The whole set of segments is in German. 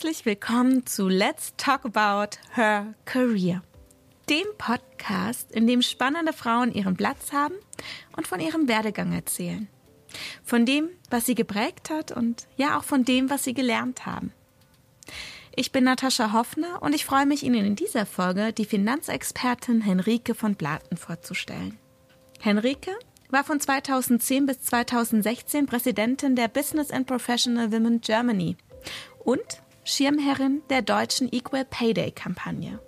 Herzlich willkommen zu Let's Talk About Her Career, dem Podcast, in dem spannende Frauen ihren Platz haben und von ihrem Werdegang erzählen. Von dem, was sie geprägt hat und ja auch von dem, was sie gelernt haben. Ich bin Natascha Hoffner und ich freue mich, Ihnen in dieser Folge die Finanzexpertin Henrike von Blaten vorzustellen. Henrike war von 2010 bis 2016 Präsidentin der Business and Professional Women Germany und Schirmherrin der deutschen Equal Pay Day Kampagne.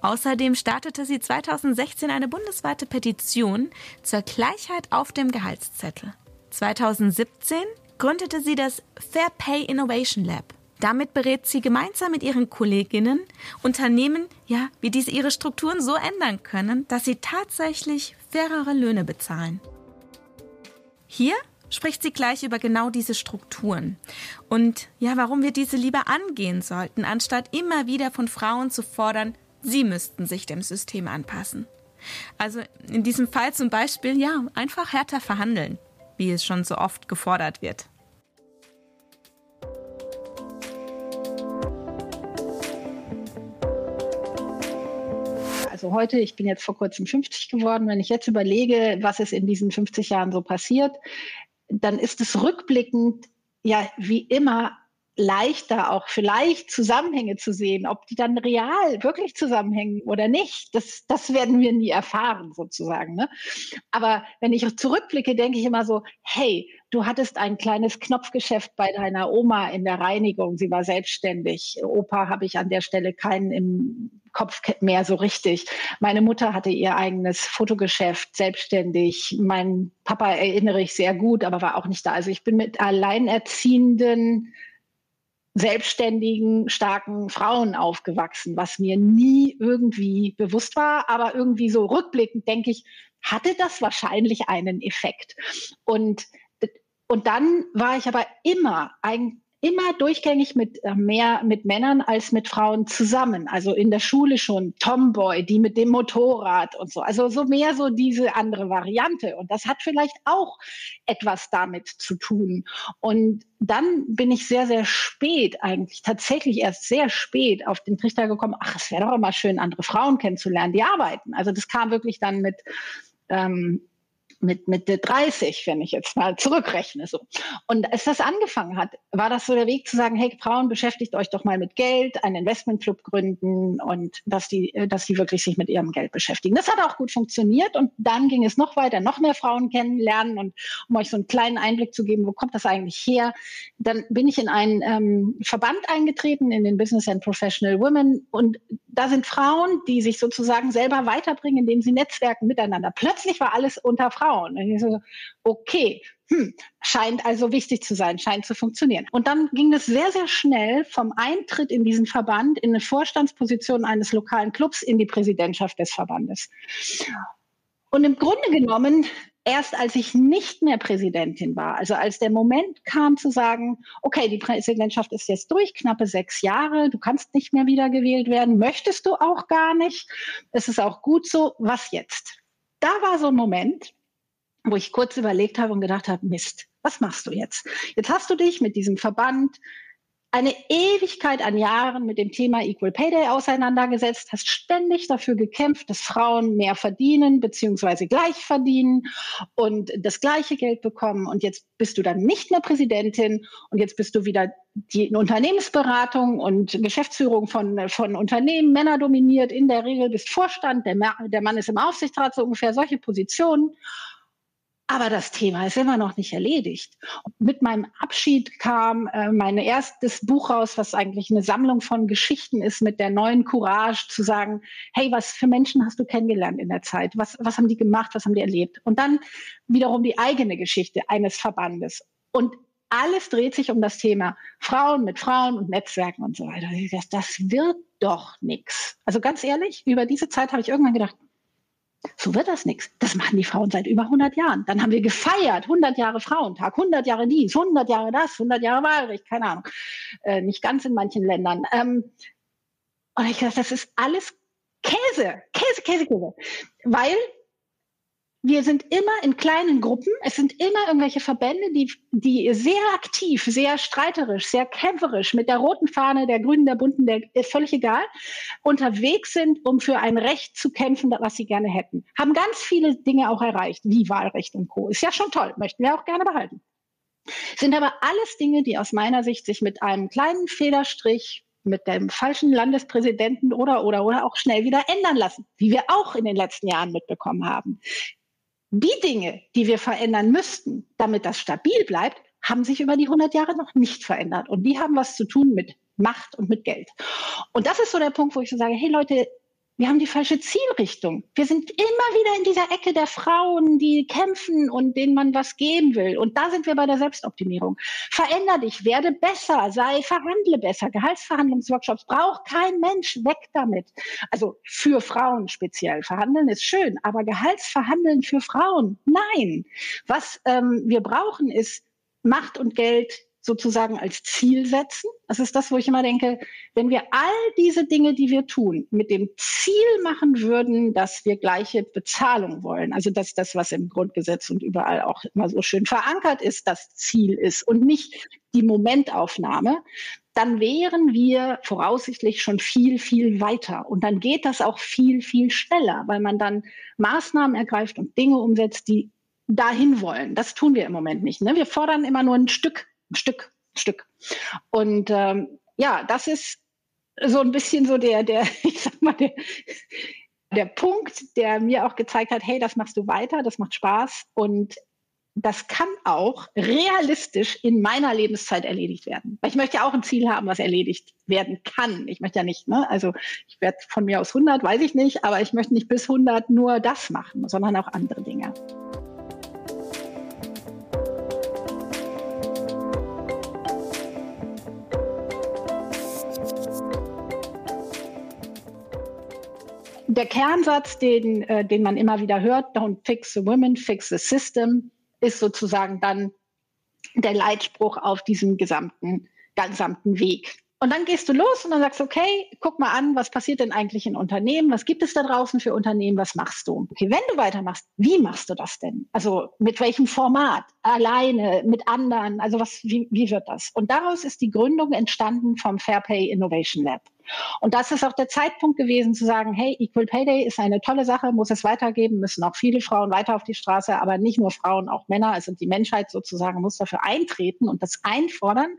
Außerdem startete sie 2016 eine bundesweite Petition zur Gleichheit auf dem Gehaltszettel. 2017 gründete sie das Fair Pay Innovation Lab. Damit berät sie gemeinsam mit ihren Kolleginnen Unternehmen, ja, wie diese ihre Strukturen so ändern können, dass sie tatsächlich fairere Löhne bezahlen. Hier spricht sie gleich über genau diese Strukturen und ja, warum wir diese lieber angehen sollten, anstatt immer wieder von Frauen zu fordern, sie müssten sich dem System anpassen. Also in diesem Fall zum Beispiel, ja, einfach härter verhandeln, wie es schon so oft gefordert wird. Also heute, ich bin jetzt vor kurzem 50 geworden, wenn ich jetzt überlege, was ist in diesen 50 Jahren so passiert, dann ist es rückblickend ja wie immer leichter auch vielleicht Zusammenhänge zu sehen, ob die dann real wirklich zusammenhängen oder nicht. Das, das werden wir nie erfahren sozusagen. Ne? Aber wenn ich zurückblicke, denke ich immer so, hey, du hattest ein kleines Knopfgeschäft bei deiner Oma in der Reinigung. Sie war selbstständig. Opa habe ich an der Stelle keinen im Kopf mehr so richtig. Meine Mutter hatte ihr eigenes Fotogeschäft, selbstständig. Mein Papa erinnere ich sehr gut, aber war auch nicht da. Also ich bin mit alleinerziehenden selbstständigen, starken Frauen aufgewachsen, was mir nie irgendwie bewusst war, aber irgendwie so rückblickend denke ich, hatte das wahrscheinlich einen Effekt. Und, und dann war ich aber immer ein, immer durchgängig mit äh, mehr mit Männern als mit Frauen zusammen. Also in der Schule schon Tomboy, die mit dem Motorrad und so. Also so mehr so diese andere Variante. Und das hat vielleicht auch etwas damit zu tun. Und dann bin ich sehr, sehr spät eigentlich, tatsächlich erst sehr spät auf den Trichter gekommen, ach, es wäre doch immer schön, andere Frauen kennenzulernen, die arbeiten. Also das kam wirklich dann mit ähm, mit Mitte 30, wenn ich jetzt mal zurückrechne. So. Und als das angefangen hat, war das so der Weg zu sagen, hey Frauen, beschäftigt euch doch mal mit Geld, einen Investmentclub gründen und dass die, dass die wirklich sich mit ihrem Geld beschäftigen. Das hat auch gut funktioniert und dann ging es noch weiter, noch mehr Frauen kennenlernen und um euch so einen kleinen Einblick zu geben, wo kommt das eigentlich her, dann bin ich in einen ähm, Verband eingetreten, in den Business and Professional Women und da sind Frauen, die sich sozusagen selber weiterbringen, indem sie netzwerken miteinander. Plötzlich war alles unter Frauen. Und ich so, okay, hm, scheint also wichtig zu sein, scheint zu funktionieren. Und dann ging es sehr, sehr schnell vom Eintritt in diesen Verband in eine Vorstandsposition eines lokalen Clubs in die Präsidentschaft des Verbandes. Und im Grunde genommen erst als ich nicht mehr Präsidentin war, also als der Moment kam zu sagen, okay, die Präsidentschaft ist jetzt durch, knappe sechs Jahre, du kannst nicht mehr wiedergewählt werden, möchtest du auch gar nicht, es ist auch gut so, was jetzt? Da war so ein Moment, wo ich kurz überlegt habe und gedacht habe, Mist, was machst du jetzt? Jetzt hast du dich mit diesem Verband eine Ewigkeit an Jahren mit dem Thema Equal Pay Day auseinandergesetzt, hast ständig dafür gekämpft, dass Frauen mehr verdienen beziehungsweise gleich verdienen und das gleiche Geld bekommen. Und jetzt bist du dann nicht mehr Präsidentin und jetzt bist du wieder die Unternehmensberatung und Geschäftsführung von, von Unternehmen, Männer dominiert, in der Regel bist Vorstand, der, der Mann ist im Aufsichtsrat, so ungefähr solche Positionen. Aber das Thema ist immer noch nicht erledigt. mit meinem Abschied kam äh, mein erstes Buch raus, was eigentlich eine Sammlung von Geschichten ist, mit der neuen Courage zu sagen, hey, was für Menschen hast du kennengelernt in der Zeit? Was, was haben die gemacht? Was haben die erlebt? Und dann wiederum die eigene Geschichte eines Verbandes. Und alles dreht sich um das Thema Frauen mit Frauen und Netzwerken und so weiter. Das, das wird doch nichts. Also ganz ehrlich, über diese Zeit habe ich irgendwann gedacht, so wird das nichts. Das machen die Frauen seit über 100 Jahren. Dann haben wir gefeiert, 100 Jahre Frauentag, 100 Jahre dies, 100 Jahre das, 100 Jahre Wahlrecht, keine Ahnung. Äh, nicht ganz in manchen Ländern. Ähm, und ich dachte, das ist alles Käse, Käse, Käse, Käse. Weil wir sind immer in kleinen Gruppen. Es sind immer irgendwelche Verbände, die, die sehr aktiv, sehr streiterisch, sehr kämpferisch mit der roten Fahne, der grünen, der bunten, der ist völlig egal, unterwegs sind, um für ein Recht zu kämpfen, was sie gerne hätten. Haben ganz viele Dinge auch erreicht, wie Wahlrecht und Co. Ist ja schon toll, möchten wir auch gerne behalten. Sind aber alles Dinge, die aus meiner Sicht sich mit einem kleinen Federstrich mit dem falschen Landespräsidenten oder, oder, oder auch schnell wieder ändern lassen, wie wir auch in den letzten Jahren mitbekommen haben. Die Dinge, die wir verändern müssten, damit das stabil bleibt, haben sich über die 100 Jahre noch nicht verändert. Und die haben was zu tun mit Macht und mit Geld. Und das ist so der Punkt, wo ich so sage, hey Leute, wir haben die falsche Zielrichtung. Wir sind immer wieder in dieser Ecke der Frauen, die kämpfen und denen man was geben will. Und da sind wir bei der Selbstoptimierung. Veränder dich, werde besser, sei, verhandle besser. Gehaltsverhandlungsworkshops braucht kein Mensch, weg damit. Also für Frauen speziell. Verhandeln ist schön, aber Gehaltsverhandeln für Frauen, nein. Was ähm, wir brauchen ist Macht und Geld sozusagen als Ziel setzen. Das ist das, wo ich immer denke, wenn wir all diese Dinge, die wir tun, mit dem Ziel machen würden, dass wir gleiche Bezahlung wollen, also dass das, was im Grundgesetz und überall auch immer so schön verankert ist, das Ziel ist und nicht die Momentaufnahme, dann wären wir voraussichtlich schon viel, viel weiter. Und dann geht das auch viel, viel schneller, weil man dann Maßnahmen ergreift und Dinge umsetzt, die dahin wollen. Das tun wir im Moment nicht. Ne? Wir fordern immer nur ein Stück Stück, Stück. Und ähm, ja, das ist so ein bisschen so der, der, ich sag mal, der, der Punkt, der mir auch gezeigt hat, hey, das machst du weiter, das macht Spaß und das kann auch realistisch in meiner Lebenszeit erledigt werden. Weil ich möchte ja auch ein Ziel haben, was erledigt werden kann. Ich möchte ja nicht, ne? also ich werde von mir aus 100, weiß ich nicht, aber ich möchte nicht bis 100 nur das machen, sondern auch andere Dinge. Der Kernsatz, den, äh, den man immer wieder hört, don't fix the women, fix the system, ist sozusagen dann der Leitspruch auf diesem gesamten, gesamten Weg. Und dann gehst du los und dann sagst du, okay, guck mal an, was passiert denn eigentlich in Unternehmen? Was gibt es da draußen für Unternehmen? Was machst du? Okay, wenn du weitermachst, wie machst du das denn? Also mit welchem Format? Alleine, mit anderen? Also was, wie, wie wird das? Und daraus ist die Gründung entstanden vom Fair Pay Innovation Lab. Und das ist auch der Zeitpunkt gewesen zu sagen, hey, Equal Pay Day ist eine tolle Sache, muss es weitergeben, müssen auch viele Frauen weiter auf die Straße, aber nicht nur Frauen, auch Männer, also die Menschheit sozusagen muss dafür eintreten und das einfordern.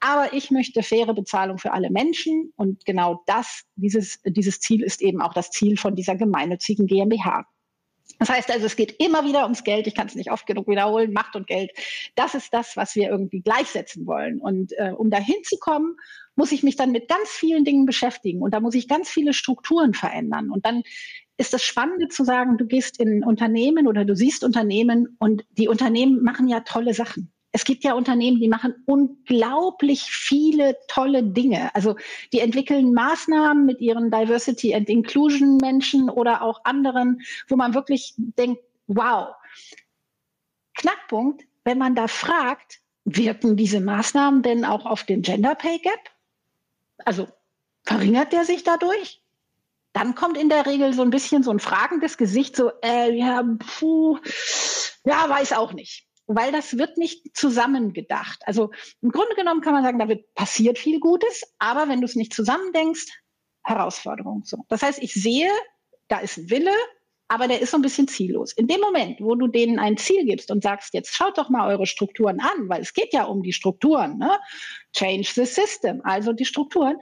Aber ich möchte faire Bezahlung für alle Menschen und genau das, dieses, dieses Ziel ist eben auch das Ziel von dieser gemeinnützigen GmbH. Das heißt also, es geht immer wieder ums Geld. Ich kann es nicht oft genug wiederholen. Macht und Geld. Das ist das, was wir irgendwie gleichsetzen wollen. Und äh, um dahin zu kommen, muss ich mich dann mit ganz vielen Dingen beschäftigen. Und da muss ich ganz viele Strukturen verändern. Und dann ist das Spannende zu sagen, du gehst in Unternehmen oder du siehst Unternehmen und die Unternehmen machen ja tolle Sachen es gibt ja Unternehmen, die machen unglaublich viele tolle Dinge. Also die entwickeln Maßnahmen mit ihren Diversity and Inclusion Menschen oder auch anderen, wo man wirklich denkt, wow. Knackpunkt, wenn man da fragt, wirken diese Maßnahmen denn auch auf den Gender Pay Gap? Also verringert der sich dadurch? Dann kommt in der Regel so ein bisschen so ein fragendes Gesicht, so, äh, ja, puh, ja, weiß auch nicht weil das wird nicht zusammengedacht. Also im Grunde genommen kann man sagen, da wird passiert viel Gutes, aber wenn du es nicht zusammendenkst, Herausforderung. So. Das heißt, ich sehe, da ist ein Wille, aber der ist so ein bisschen ziellos. In dem Moment, wo du denen ein Ziel gibst und sagst, jetzt schaut doch mal eure Strukturen an, weil es geht ja um die Strukturen, ne? Change the system, also die Strukturen.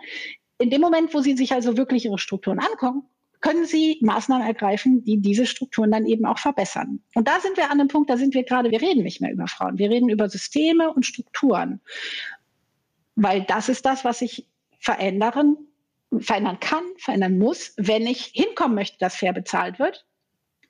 In dem Moment, wo sie sich also wirklich ihre Strukturen angucken, können Sie Maßnahmen ergreifen, die diese Strukturen dann eben auch verbessern. Und da sind wir an einem Punkt, da sind wir gerade, wir reden nicht mehr über Frauen, wir reden über Systeme und Strukturen, weil das ist das, was sich verändern, verändern kann, verändern muss, wenn ich hinkommen möchte, dass fair bezahlt wird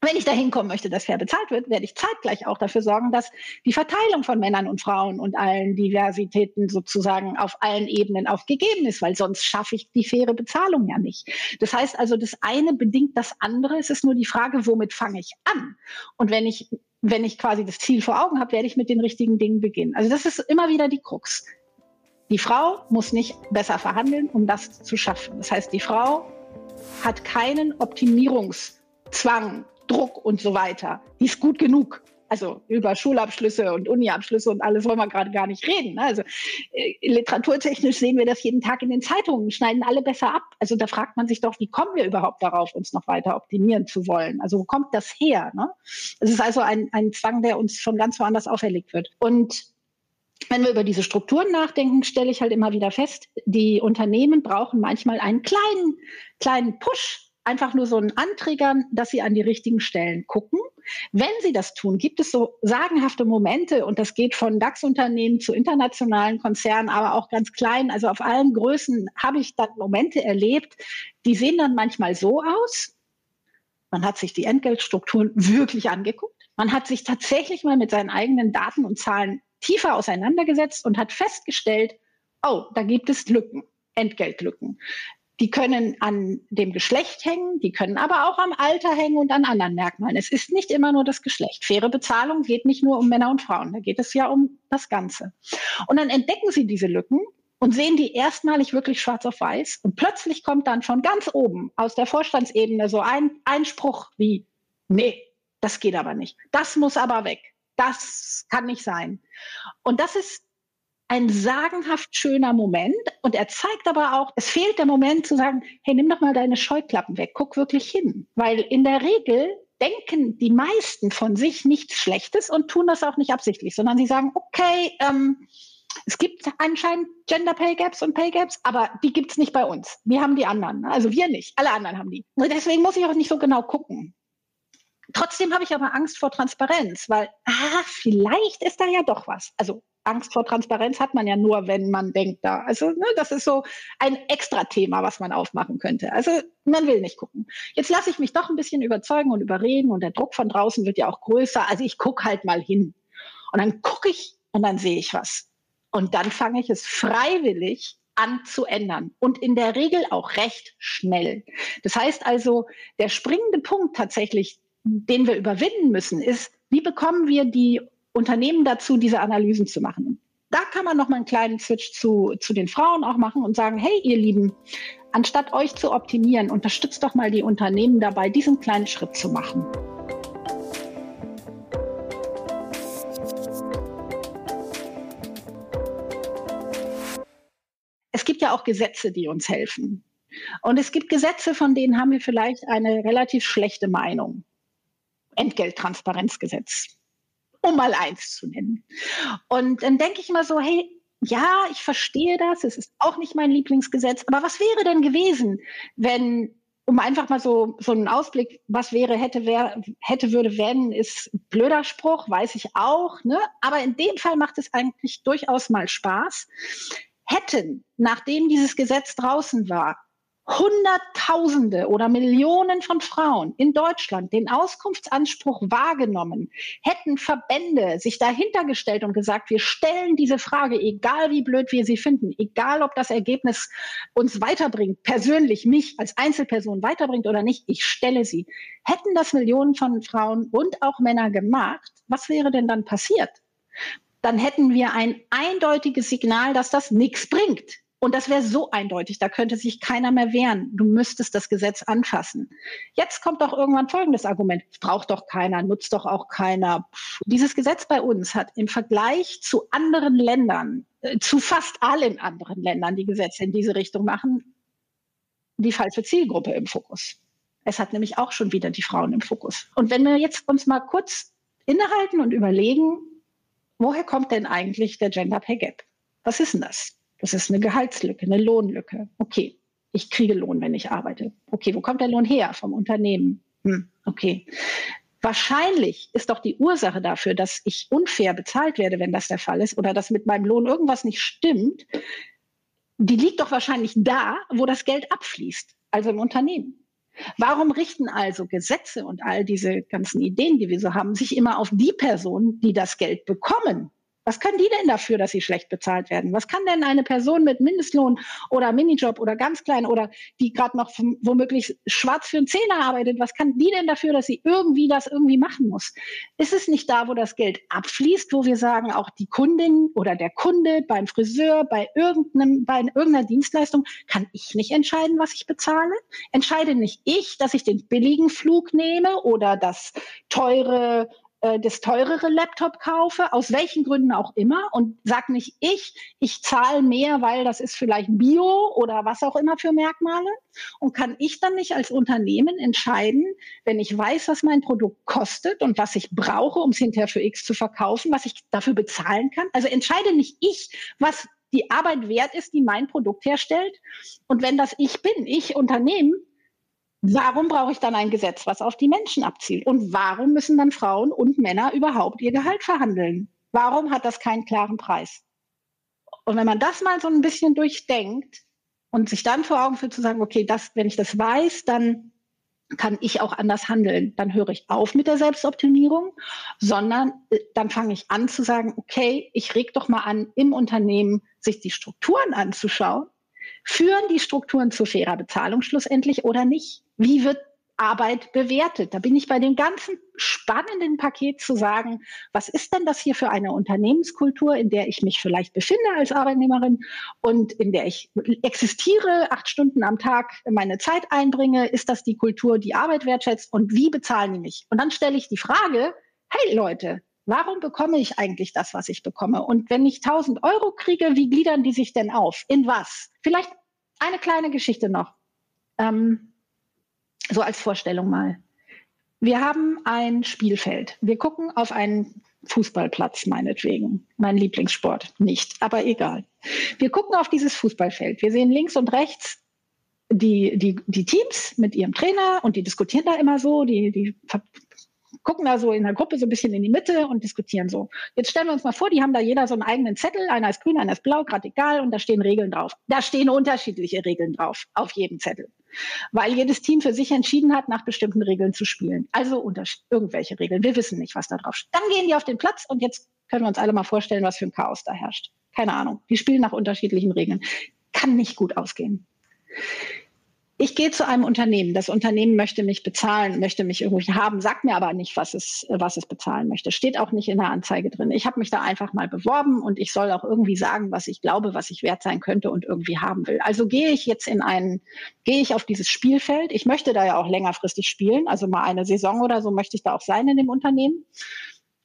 wenn ich da hinkommen möchte, dass fair bezahlt wird, werde ich zeitgleich auch dafür sorgen, dass die Verteilung von Männern und Frauen und allen Diversitäten sozusagen auf allen Ebenen auch gegeben ist, weil sonst schaffe ich die faire Bezahlung ja nicht. Das heißt also, das eine bedingt das andere. Es ist nur die Frage, womit fange ich an? Und wenn ich, wenn ich quasi das Ziel vor Augen habe, werde ich mit den richtigen Dingen beginnen. Also das ist immer wieder die Krux. Die Frau muss nicht besser verhandeln, um das zu schaffen. Das heißt, die Frau hat keinen Optimierungszwang Druck und so weiter. Die ist gut genug. Also über Schulabschlüsse und Uniabschlüsse und alles wollen wir gerade gar nicht reden. Ne? Also äh, literaturtechnisch sehen wir das jeden Tag in den Zeitungen, schneiden alle besser ab. Also da fragt man sich doch, wie kommen wir überhaupt darauf, uns noch weiter optimieren zu wollen? Also wo kommt das her? Ne? Es ist also ein, ein Zwang, der uns schon ganz woanders auferlegt wird. Und wenn wir über diese Strukturen nachdenken, stelle ich halt immer wieder fest, die Unternehmen brauchen manchmal einen kleinen, kleinen Push, einfach nur so einen Anträgern, dass sie an die richtigen Stellen gucken. Wenn sie das tun, gibt es so sagenhafte Momente und das geht von DAX-Unternehmen zu internationalen Konzernen, aber auch ganz klein. Also auf allen Größen habe ich dann Momente erlebt, die sehen dann manchmal so aus. Man hat sich die Entgeltstrukturen wirklich angeguckt. Man hat sich tatsächlich mal mit seinen eigenen Daten und Zahlen tiefer auseinandergesetzt und hat festgestellt, oh, da gibt es Lücken, Entgeltlücken. Die können an dem Geschlecht hängen, die können aber auch am Alter hängen und an anderen Merkmalen. Es ist nicht immer nur das Geschlecht. Faire Bezahlung geht nicht nur um Männer und Frauen, da geht es ja um das Ganze. Und dann entdecken sie diese Lücken und sehen die erstmalig wirklich schwarz auf weiß. Und plötzlich kommt dann von ganz oben aus der Vorstandsebene so ein Einspruch wie, nee, das geht aber nicht. Das muss aber weg. Das kann nicht sein. Und das ist ein sagenhaft schöner Moment. Und er zeigt aber auch, es fehlt der Moment zu sagen, hey, nimm doch mal deine Scheuklappen weg, guck wirklich hin. Weil in der Regel denken die meisten von sich nichts Schlechtes und tun das auch nicht absichtlich, sondern sie sagen, okay, ähm, es gibt anscheinend Gender Pay Gaps und Pay Gaps, aber die gibt es nicht bei uns. Wir haben die anderen. Also wir nicht. Alle anderen haben die. Und deswegen muss ich auch nicht so genau gucken. Trotzdem habe ich aber Angst vor Transparenz, weil, ah, vielleicht ist da ja doch was. Also Angst vor Transparenz hat man ja nur, wenn man denkt da. Also ne, das ist so ein extra Thema, was man aufmachen könnte. Also man will nicht gucken. Jetzt lasse ich mich doch ein bisschen überzeugen und überreden und der Druck von draußen wird ja auch größer. Also ich gucke halt mal hin. Und dann gucke ich und dann sehe ich was. Und dann fange ich es freiwillig an zu ändern und in der Regel auch recht schnell. Das heißt also, der springende Punkt tatsächlich, den wir überwinden müssen, ist, wie bekommen wir die Unternehmen dazu, diese Analysen zu machen? Da kann man noch mal einen kleinen Switch zu, zu den Frauen auch machen und sagen, hey, ihr Lieben, anstatt euch zu optimieren, unterstützt doch mal die Unternehmen dabei, diesen kleinen Schritt zu machen. Es gibt ja auch Gesetze, die uns helfen. Und es gibt Gesetze, von denen haben wir vielleicht eine relativ schlechte Meinung. Entgelttransparenzgesetz, um mal eins zu nennen. Und dann denke ich mal so, hey, ja, ich verstehe das, es ist auch nicht mein Lieblingsgesetz, aber was wäre denn gewesen, wenn, um einfach mal so, so einen Ausblick, was wäre, hätte, wer, hätte, würde, wenn, ist blöder Spruch, weiß ich auch, ne? aber in dem Fall macht es eigentlich durchaus mal Spaß. Hätten, nachdem dieses Gesetz draußen war, Hunderttausende oder Millionen von Frauen in Deutschland den Auskunftsanspruch wahrgenommen, hätten Verbände sich dahinter gestellt und gesagt, wir stellen diese Frage, egal wie blöd wir sie finden, egal ob das Ergebnis uns weiterbringt, persönlich mich als Einzelperson weiterbringt oder nicht, ich stelle sie. Hätten das Millionen von Frauen und auch Männer gemacht, was wäre denn dann passiert? Dann hätten wir ein eindeutiges Signal, dass das nichts bringt und das wäre so eindeutig, da könnte sich keiner mehr wehren. Du müsstest das Gesetz anfassen. Jetzt kommt doch irgendwann folgendes Argument. Braucht doch keiner, nutzt doch auch keiner. Dieses Gesetz bei uns hat im Vergleich zu anderen Ländern, äh, zu fast allen anderen Ländern, die Gesetze in diese Richtung machen, die falsche Zielgruppe im Fokus. Es hat nämlich auch schon wieder die Frauen im Fokus. Und wenn wir jetzt uns mal kurz innehalten und überlegen, woher kommt denn eigentlich der Gender Pay Gap? Was ist denn das? Das ist eine Gehaltslücke, eine Lohnlücke. Okay, ich kriege Lohn, wenn ich arbeite. Okay, wo kommt der Lohn her? Vom Unternehmen. Hm, okay. Wahrscheinlich ist doch die Ursache dafür, dass ich unfair bezahlt werde, wenn das der Fall ist, oder dass mit meinem Lohn irgendwas nicht stimmt, die liegt doch wahrscheinlich da, wo das Geld abfließt, also im Unternehmen. Warum richten also Gesetze und all diese ganzen Ideen, die wir so haben, sich immer auf die Personen, die das Geld bekommen, Was können die denn dafür, dass sie schlecht bezahlt werden? Was kann denn eine Person mit Mindestlohn oder Minijob oder ganz klein oder die gerade noch womöglich schwarz für einen Zehner arbeitet, was kann die denn dafür, dass sie irgendwie das irgendwie machen muss? Ist es nicht da, wo das Geld abfließt, wo wir sagen, auch die Kundin oder der Kunde beim Friseur, bei irgendeinem, bei irgendeiner Dienstleistung, kann ich nicht entscheiden, was ich bezahle? Entscheide nicht ich, dass ich den billigen Flug nehme oder das teure äh, das teurere Laptop kaufe, aus welchen Gründen auch immer, und sag nicht ich, ich zahle mehr, weil das ist vielleicht Bio oder was auch immer für Merkmale. Und kann ich dann nicht als Unternehmen entscheiden, wenn ich weiß, was mein Produkt kostet und was ich brauche, um es hinterher für X zu verkaufen, was ich dafür bezahlen kann? Also entscheide nicht ich, was die Arbeit wert ist, die mein Produkt herstellt. Und wenn das ich bin, ich Unternehmen, Warum brauche ich dann ein Gesetz, was auf die Menschen abzielt? Und warum müssen dann Frauen und Männer überhaupt ihr Gehalt verhandeln? Warum hat das keinen klaren Preis? Und wenn man das mal so ein bisschen durchdenkt und sich dann vor Augen führt zu sagen, okay, das, wenn ich das weiß, dann kann ich auch anders handeln. Dann höre ich auf mit der Selbstoptimierung, sondern äh, dann fange ich an zu sagen, okay, ich reg doch mal an, im Unternehmen sich die Strukturen anzuschauen Führen die Strukturen zu fairer Bezahlung schlussendlich oder nicht? Wie wird Arbeit bewertet? Da bin ich bei dem ganzen spannenden Paket zu sagen, was ist denn das hier für eine Unternehmenskultur, in der ich mich vielleicht befinde als Arbeitnehmerin und in der ich existiere, acht Stunden am Tag meine Zeit einbringe? Ist das die Kultur, die Arbeit wertschätzt? Und wie bezahlen die mich? Und dann stelle ich die Frage, hey Leute, Warum bekomme ich eigentlich das, was ich bekomme? Und wenn ich 1000 Euro kriege, wie gliedern die sich denn auf? In was? Vielleicht eine kleine Geschichte noch. Ähm, so als Vorstellung mal. Wir haben ein Spielfeld. Wir gucken auf einen Fußballplatz, meinetwegen. Mein Lieblingssport. Nicht, aber egal. Wir gucken auf dieses Fußballfeld. Wir sehen links und rechts die, die, die Teams mit ihrem Trainer und die diskutieren da immer so, die, die gucken da so in der Gruppe so ein bisschen in die Mitte und diskutieren so. Jetzt stellen wir uns mal vor, die haben da jeder so einen eigenen Zettel, einer ist grün, einer ist blau, gerade egal, und da stehen Regeln drauf. Da stehen unterschiedliche Regeln drauf, auf jedem Zettel. Weil jedes Team für sich entschieden hat, nach bestimmten Regeln zu spielen. Also irgendwelche Regeln. Wir wissen nicht, was da drauf steht. Dann gehen die auf den Platz und jetzt können wir uns alle mal vorstellen, was für ein Chaos da herrscht. Keine Ahnung. Die spielen nach unterschiedlichen Regeln. Kann nicht gut ausgehen ich gehe zu einem Unternehmen. Das Unternehmen möchte mich bezahlen, möchte mich irgendwie haben, sagt mir aber nicht, was es, was es bezahlen möchte. Steht auch nicht in der Anzeige drin. Ich habe mich da einfach mal beworben und ich soll auch irgendwie sagen, was ich glaube, was ich wert sein könnte und irgendwie haben will. Also gehe ich jetzt in einen, gehe ich auf dieses Spielfeld. Ich möchte da ja auch längerfristig spielen, also mal eine Saison oder so möchte ich da auch sein in dem Unternehmen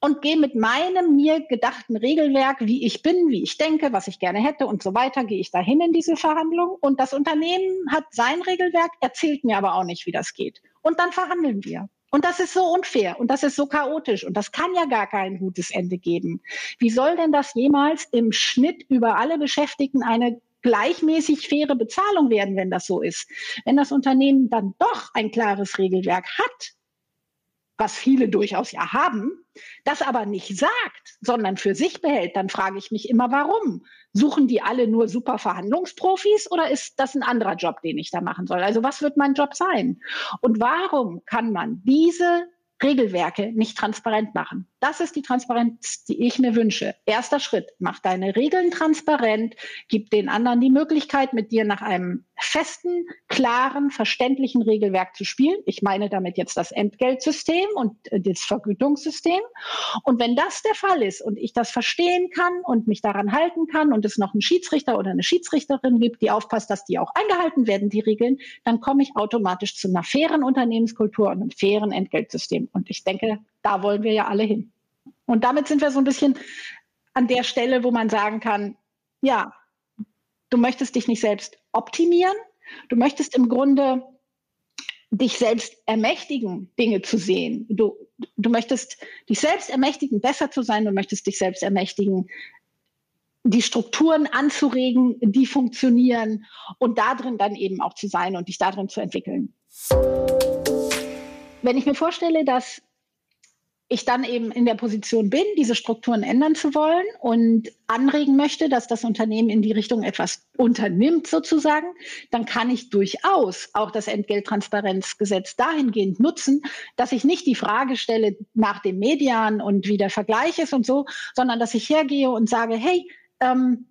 und gehe mit meinem mir gedachten Regelwerk, wie ich bin, wie ich denke, was ich gerne hätte und so weiter, gehe ich dahin in diese Verhandlung. Und das Unternehmen hat sein Regelwerk, erzählt mir aber auch nicht, wie das geht. Und dann verhandeln wir. Und das ist so unfair und das ist so chaotisch und das kann ja gar kein gutes Ende geben. Wie soll denn das jemals im Schnitt über alle Beschäftigten eine gleichmäßig faire Bezahlung werden, wenn das so ist? Wenn das Unternehmen dann doch ein klares Regelwerk hat, was viele durchaus ja haben, das aber nicht sagt, sondern für sich behält, dann frage ich mich immer, warum? Suchen die alle nur super Verhandlungsprofis oder ist das ein anderer Job, den ich da machen soll? Also was wird mein Job sein? Und warum kann man diese Regelwerke nicht transparent machen. Das ist die Transparenz, die ich mir wünsche. Erster Schritt, mach deine Regeln transparent, gib den anderen die Möglichkeit, mit dir nach einem festen, klaren, verständlichen Regelwerk zu spielen. Ich meine damit jetzt das Entgeltsystem und äh, das Vergütungssystem. Und wenn das der Fall ist und ich das verstehen kann und mich daran halten kann und es noch einen Schiedsrichter oder eine Schiedsrichterin gibt, die aufpasst, dass die auch eingehalten werden, die Regeln, dann komme ich automatisch zu einer fairen Unternehmenskultur und einem fairen Entgeltsystem. Und ich denke, da wollen wir ja alle hin. Und damit sind wir so ein bisschen an der Stelle, wo man sagen kann, ja, du möchtest dich nicht selbst optimieren, du möchtest im Grunde dich selbst ermächtigen, Dinge zu sehen. Du, du möchtest dich selbst ermächtigen, besser zu sein, du möchtest dich selbst ermächtigen, die Strukturen anzuregen, die funktionieren und darin dann eben auch zu sein und dich darin zu entwickeln. Wenn ich mir vorstelle, dass ich dann eben in der Position bin, diese Strukturen ändern zu wollen und anregen möchte, dass das Unternehmen in die Richtung etwas unternimmt sozusagen, dann kann ich durchaus auch das Entgelttransparenzgesetz dahingehend nutzen, dass ich nicht die Frage stelle nach dem Median und wie der Vergleich ist und so, sondern dass ich hergehe und sage, hey, ähm,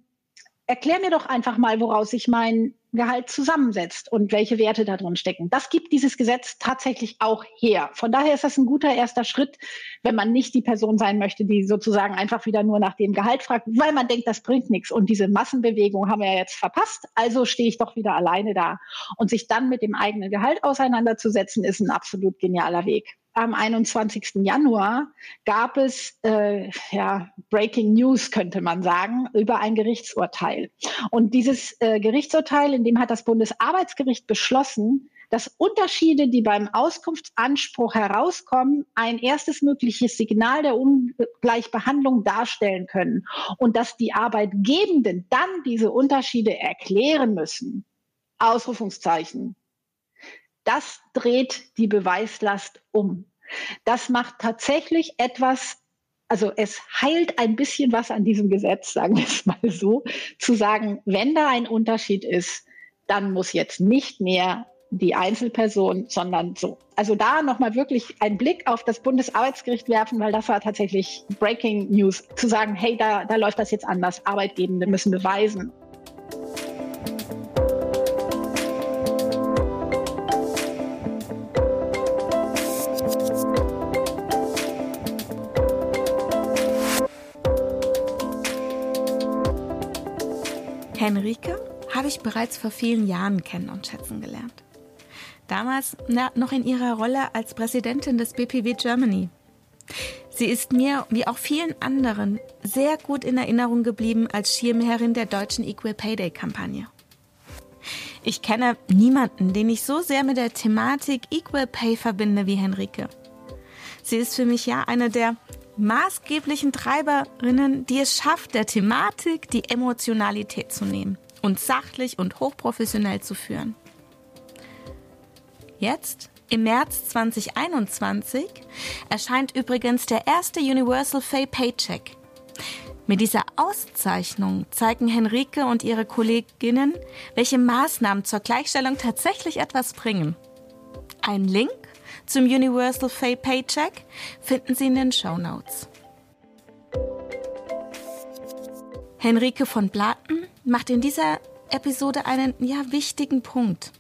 erklär mir doch einfach mal, woraus sich mein Gehalt zusammensetzt und welche Werte da drin stecken. Das gibt dieses Gesetz tatsächlich auch her. Von daher ist das ein guter erster Schritt, wenn man nicht die Person sein möchte, die sozusagen einfach wieder nur nach dem Gehalt fragt, weil man denkt, das bringt nichts. Und diese Massenbewegung haben wir jetzt verpasst. Also stehe ich doch wieder alleine da. Und sich dann mit dem eigenen Gehalt auseinanderzusetzen, ist ein absolut genialer Weg am 21. Januar gab es äh, ja, Breaking News, könnte man sagen, über ein Gerichtsurteil. Und dieses äh, Gerichtsurteil, in dem hat das Bundesarbeitsgericht beschlossen, dass Unterschiede, die beim Auskunftsanspruch herauskommen, ein erstes mögliches Signal der Ungleichbehandlung darstellen können und dass die Arbeitgebenden dann diese Unterschiede erklären müssen. Ausrufungszeichen das dreht die Beweislast um. Das macht tatsächlich etwas, also es heilt ein bisschen was an diesem Gesetz, sagen wir es mal so, zu sagen, wenn da ein Unterschied ist, dann muss jetzt nicht mehr die Einzelperson, sondern so. Also da nochmal wirklich einen Blick auf das Bundesarbeitsgericht werfen, weil das war tatsächlich Breaking News, zu sagen, hey, da, da läuft das jetzt anders. Arbeitgebende müssen beweisen. Henrike habe ich bereits vor vielen Jahren kennen und schätzen gelernt. Damals na, noch in ihrer Rolle als Präsidentin des BPW Germany. Sie ist mir, wie auch vielen anderen, sehr gut in Erinnerung geblieben als Schirmherrin der deutschen Equal Pay Day Kampagne. Ich kenne niemanden, den ich so sehr mit der Thematik Equal Pay verbinde wie Henrike. Sie ist für mich ja eine der maßgeblichen Treiberinnen, die es schafft, der Thematik die Emotionalität zu nehmen und sachlich und hochprofessionell zu führen. Jetzt, im März 2021, erscheint übrigens der erste Universal Pay Paycheck. Mit dieser Auszeichnung zeigen Henrike und ihre Kolleginnen, welche Maßnahmen zur Gleichstellung tatsächlich etwas bringen. Ein Link zum Universal Pay Paycheck finden Sie in den Show Notes. Henrike von Blatten macht in dieser Episode einen ja wichtigen Punkt,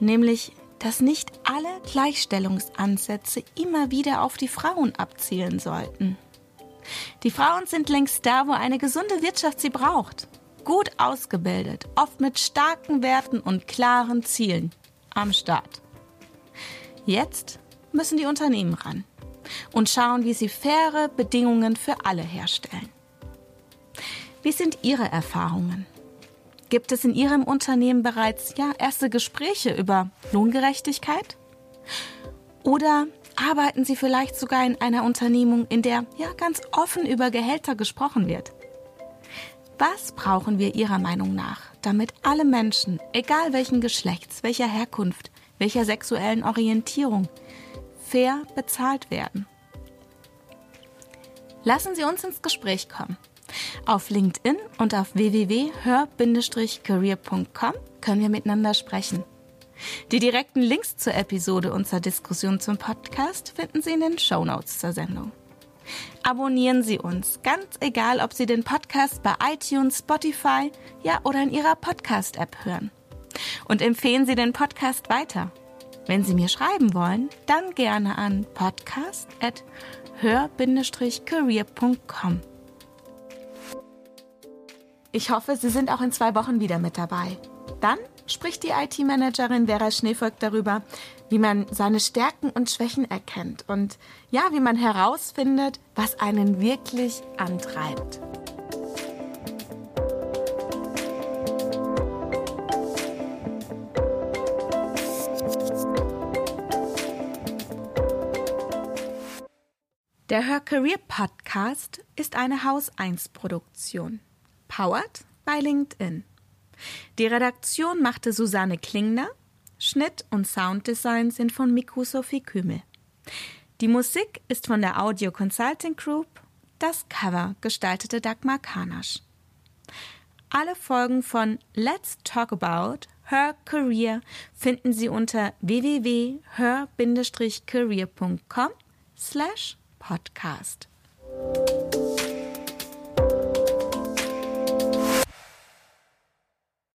nämlich dass nicht alle Gleichstellungsansätze immer wieder auf die Frauen abzielen sollten. Die Frauen sind längst da, wo eine gesunde Wirtschaft sie braucht. Gut ausgebildet, oft mit starken Werten und klaren Zielen am Start. Jetzt müssen die Unternehmen ran und schauen, wie sie faire Bedingungen für alle herstellen. Wie sind Ihre Erfahrungen? Gibt es in Ihrem Unternehmen bereits ja, erste Gespräche über Lohngerechtigkeit? Oder arbeiten Sie vielleicht sogar in einer Unternehmung, in der ja ganz offen über Gehälter gesprochen wird? Was brauchen wir Ihrer Meinung nach, damit alle Menschen, egal welchen Geschlechts, welcher Herkunft, welcher sexuellen Orientierung, fair bezahlt werden. Lassen Sie uns ins Gespräch kommen. Auf LinkedIn und auf www.hör-career.com können wir miteinander sprechen. Die direkten Links zur Episode und zur Diskussion zum Podcast finden Sie in den Show Notes zur Sendung. Abonnieren Sie uns, ganz egal, ob Sie den Podcast bei iTunes, Spotify, ja oder in Ihrer Podcast-App hören. Und empfehlen Sie den Podcast weiter. Wenn Sie mir schreiben wollen, dann gerne an podcast.hör-career.com. Ich hoffe, Sie sind auch in zwei Wochen wieder mit dabei. Dann spricht die IT-Managerin Vera Schneevolk darüber, wie man seine Stärken und Schwächen erkennt und ja, wie man herausfindet, was einen wirklich antreibt. Der Her Career Podcast ist eine Haus 1 Produktion. Powered by LinkedIn. Die Redaktion machte Susanne Klingner. Schnitt und Sounddesign sind von Miku Sophie Kümel. Die Musik ist von der Audio Consulting Group, das Cover gestaltete Dagmar Kanasch. Alle Folgen von Let's Talk About Her Career finden Sie unter www.her-career.com slash podcast.